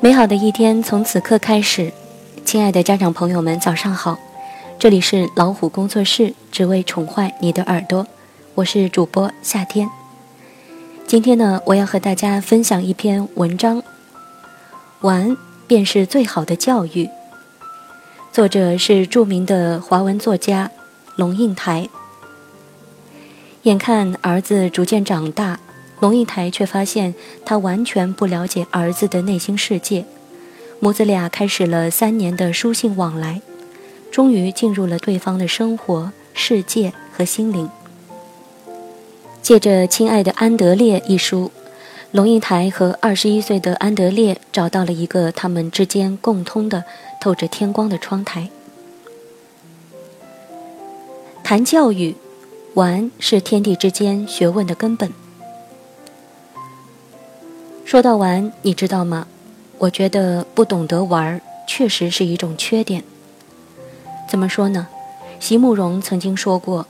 美好的一天从此刻开始，亲爱的家长朋友们，早上好！这里是老虎工作室，只为宠坏你的耳朵，我是主播夏天。今天呢，我要和大家分享一篇文章，《玩便是最好的教育》，作者是著名的华文作家龙应台。眼看儿子逐渐长大。龙应台却发现他完全不了解儿子的内心世界，母子俩开始了三年的书信往来，终于进入了对方的生活世界和心灵。借着《亲爱的安德烈》一书，龙应台和二十一岁的安德烈找到了一个他们之间共通的、透着天光的窗台。谈教育，玩是天地之间学问的根本。说到玩，你知道吗？我觉得不懂得玩确实是一种缺点。怎么说呢？席慕容曾经说过，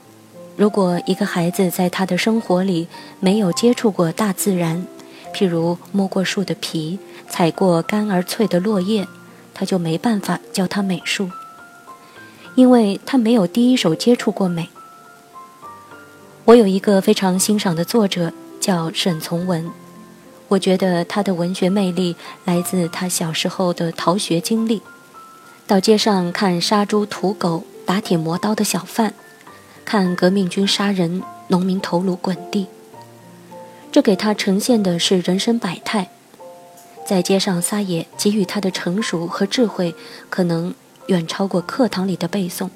如果一个孩子在他的生活里没有接触过大自然，譬如摸过树的皮、踩过干而脆的落叶，他就没办法教他美术，因为他没有第一手接触过美。我有一个非常欣赏的作者，叫沈从文。我觉得他的文学魅力来自他小时候的逃学经历，到街上看杀猪屠狗、打铁磨刀的小贩，看革命军杀人、农民头颅滚地。这给他呈现的是人生百态，在街上撒野给予他的成熟和智慧，可能远超过课堂里的背诵。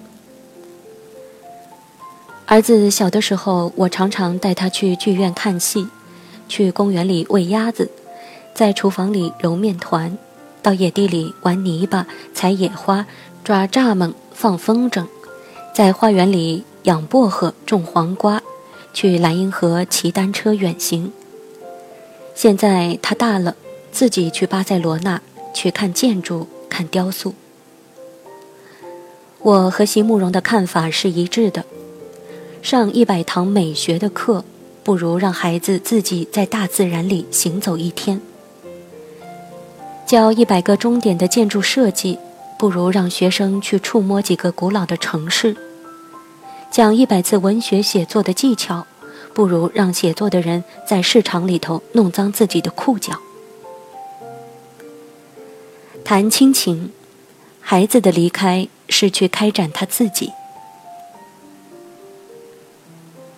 儿子小的时候，我常常带他去剧院看戏。去公园里喂鸭子，在厨房里揉面团，到野地里玩泥巴、采野花、抓蚱蜢、放风筝，在花园里养薄荷、种黄瓜，去莱茵河骑单车远行。现在他大了，自己去巴塞罗那去看建筑、看雕塑。我和席慕容的看法是一致的，上一百堂美学的课。不如让孩子自己在大自然里行走一天。教一百个终点的建筑设计，不如让学生去触摸几个古老的城市。讲一百次文学写作的技巧，不如让写作的人在市场里头弄脏自己的裤脚。谈亲情，孩子的离开是去开展他自己。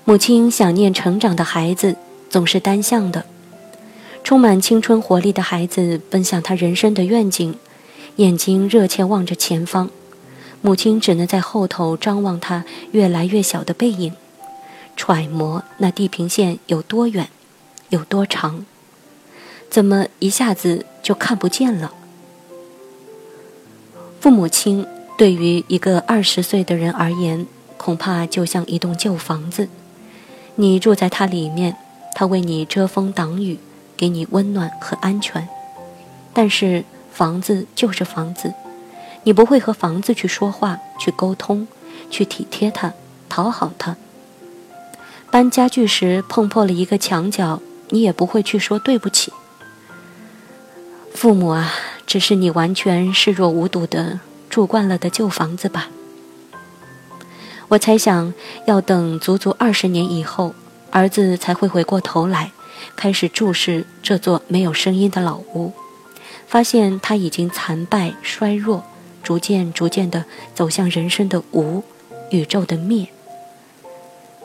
母亲想念成长的孩子，总是单向的。充满青春活力的孩子奔向他人生的愿景，眼睛热切望着前方。母亲只能在后头张望他越来越小的背影，揣摩那地平线有多远，有多长，怎么一下子就看不见了？父母亲对于一个二十岁的人而言，恐怕就像一栋旧房子。你住在它里面，它为你遮风挡雨，给你温暖和安全。但是房子就是房子，你不会和房子去说话、去沟通、去体贴它、讨好它。搬家具时碰破了一个墙角，你也不会去说对不起。父母啊，只是你完全视若无睹的住惯了的旧房子吧。我猜想，要等足足二十年以后，儿子才会回过头来，开始注视这座没有声音的老屋，发现它已经残败衰弱，逐渐逐渐地走向人生的无，宇宙的灭。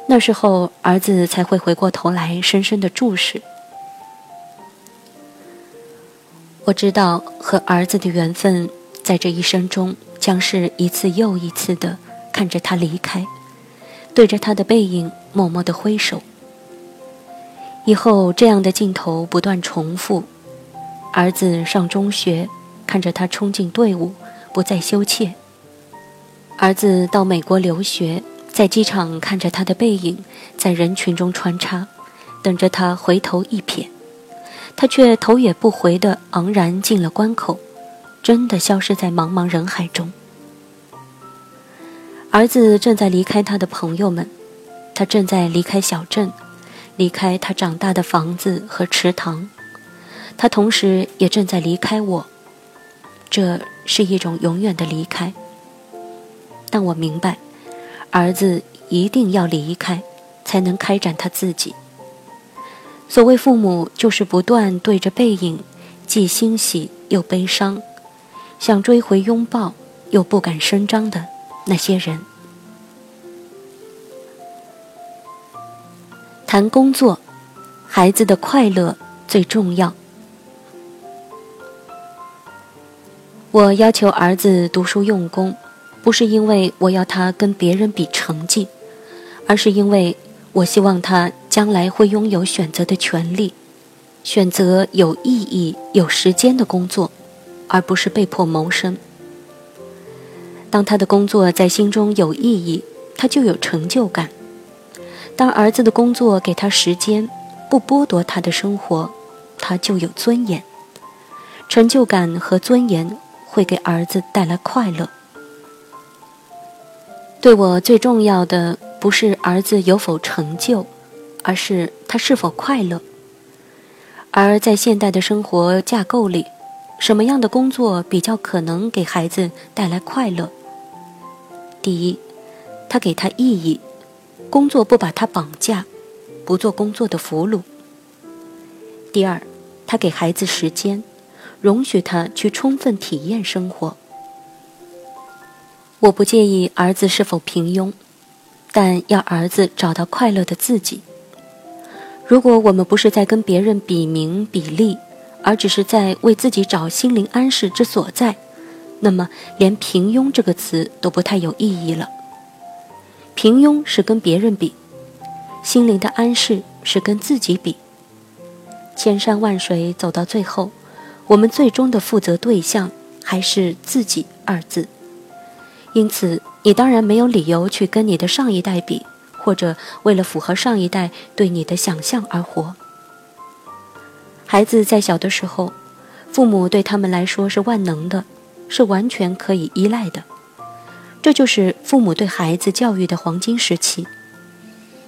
那时候，儿子才会回过头来，深深地注视。我知道，和儿子的缘分，在这一生中，将是一次又一次的。看着他离开，对着他的背影默默的挥手。以后这样的镜头不断重复：儿子上中学，看着他冲进队伍，不再羞怯；儿子到美国留学，在机场看着他的背影在人群中穿插，等着他回头一瞥，他却头也不回地昂然进了关口，真的消失在茫茫人海中。儿子正在离开他的朋友们，他正在离开小镇，离开他长大的房子和池塘，他同时也正在离开我，这是一种永远的离开。但我明白，儿子一定要离开，才能开展他自己。所谓父母，就是不断对着背影，既欣喜又悲伤，想追回拥抱又不敢声张的那些人。谈工作，孩子的快乐最重要。我要求儿子读书用功，不是因为我要他跟别人比成绩，而是因为我希望他将来会拥有选择的权利，选择有意义、有时间的工作，而不是被迫谋生。当他的工作在心中有意义，他就有成就感；当儿子的工作给他时间，不剥夺他的生活，他就有尊严。成就感和尊严。会给儿子带来快乐。对我最重要的不是儿子有否成就，而是他是否快乐。而在现代的生活架构里，什么样的工作比较可能给孩子带来快乐？第一，他给他意义，工作不把他绑架，不做工作的俘虏。第二，他给孩子时间。容许他去充分体验生活。我不介意儿子是否平庸，但要儿子找到快乐的自己。如果我们不是在跟别人比名比利，而只是在为自己找心灵安适之所在，那么连平庸这个词都不太有意义了。平庸是跟别人比，心灵的安适是跟自己比。千山万水走到最后。我们最终的负责对象还是自己二字，因此你当然没有理由去跟你的上一代比，或者为了符合上一代对你的想象而活。孩子在小的时候，父母对他们来说是万能的，是完全可以依赖的，这就是父母对孩子教育的黄金时期。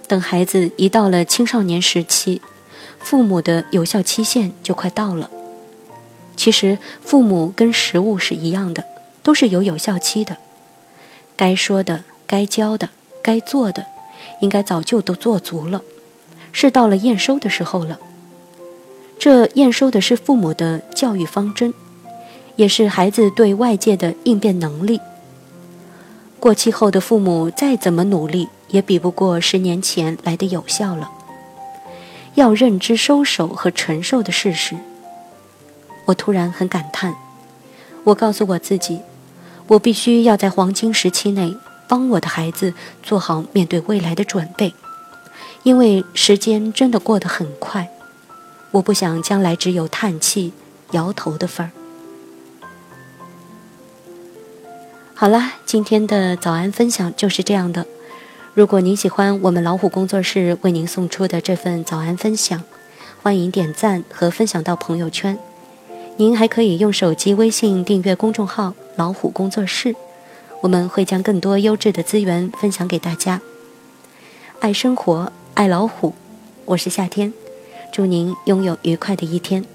等孩子一到了青少年时期，父母的有效期限就快到了。其实，父母跟食物是一样的，都是有有效期的。该说的、该教的、该做的，应该早就都做足了，是到了验收的时候了。这验收的是父母的教育方针，也是孩子对外界的应变能力。过期后的父母再怎么努力，也比不过十年前来的有效了。要认知收手和承受的事实。我突然很感叹，我告诉我自己，我必须要在黄金时期内帮我的孩子做好面对未来的准备，因为时间真的过得很快，我不想将来只有叹气、摇头的份儿。好啦，今天的早安分享就是这样的。如果您喜欢我们老虎工作室为您送出的这份早安分享，欢迎点赞和分享到朋友圈。您还可以用手机微信订阅公众号“老虎工作室”，我们会将更多优质的资源分享给大家。爱生活，爱老虎，我是夏天，祝您拥有愉快的一天。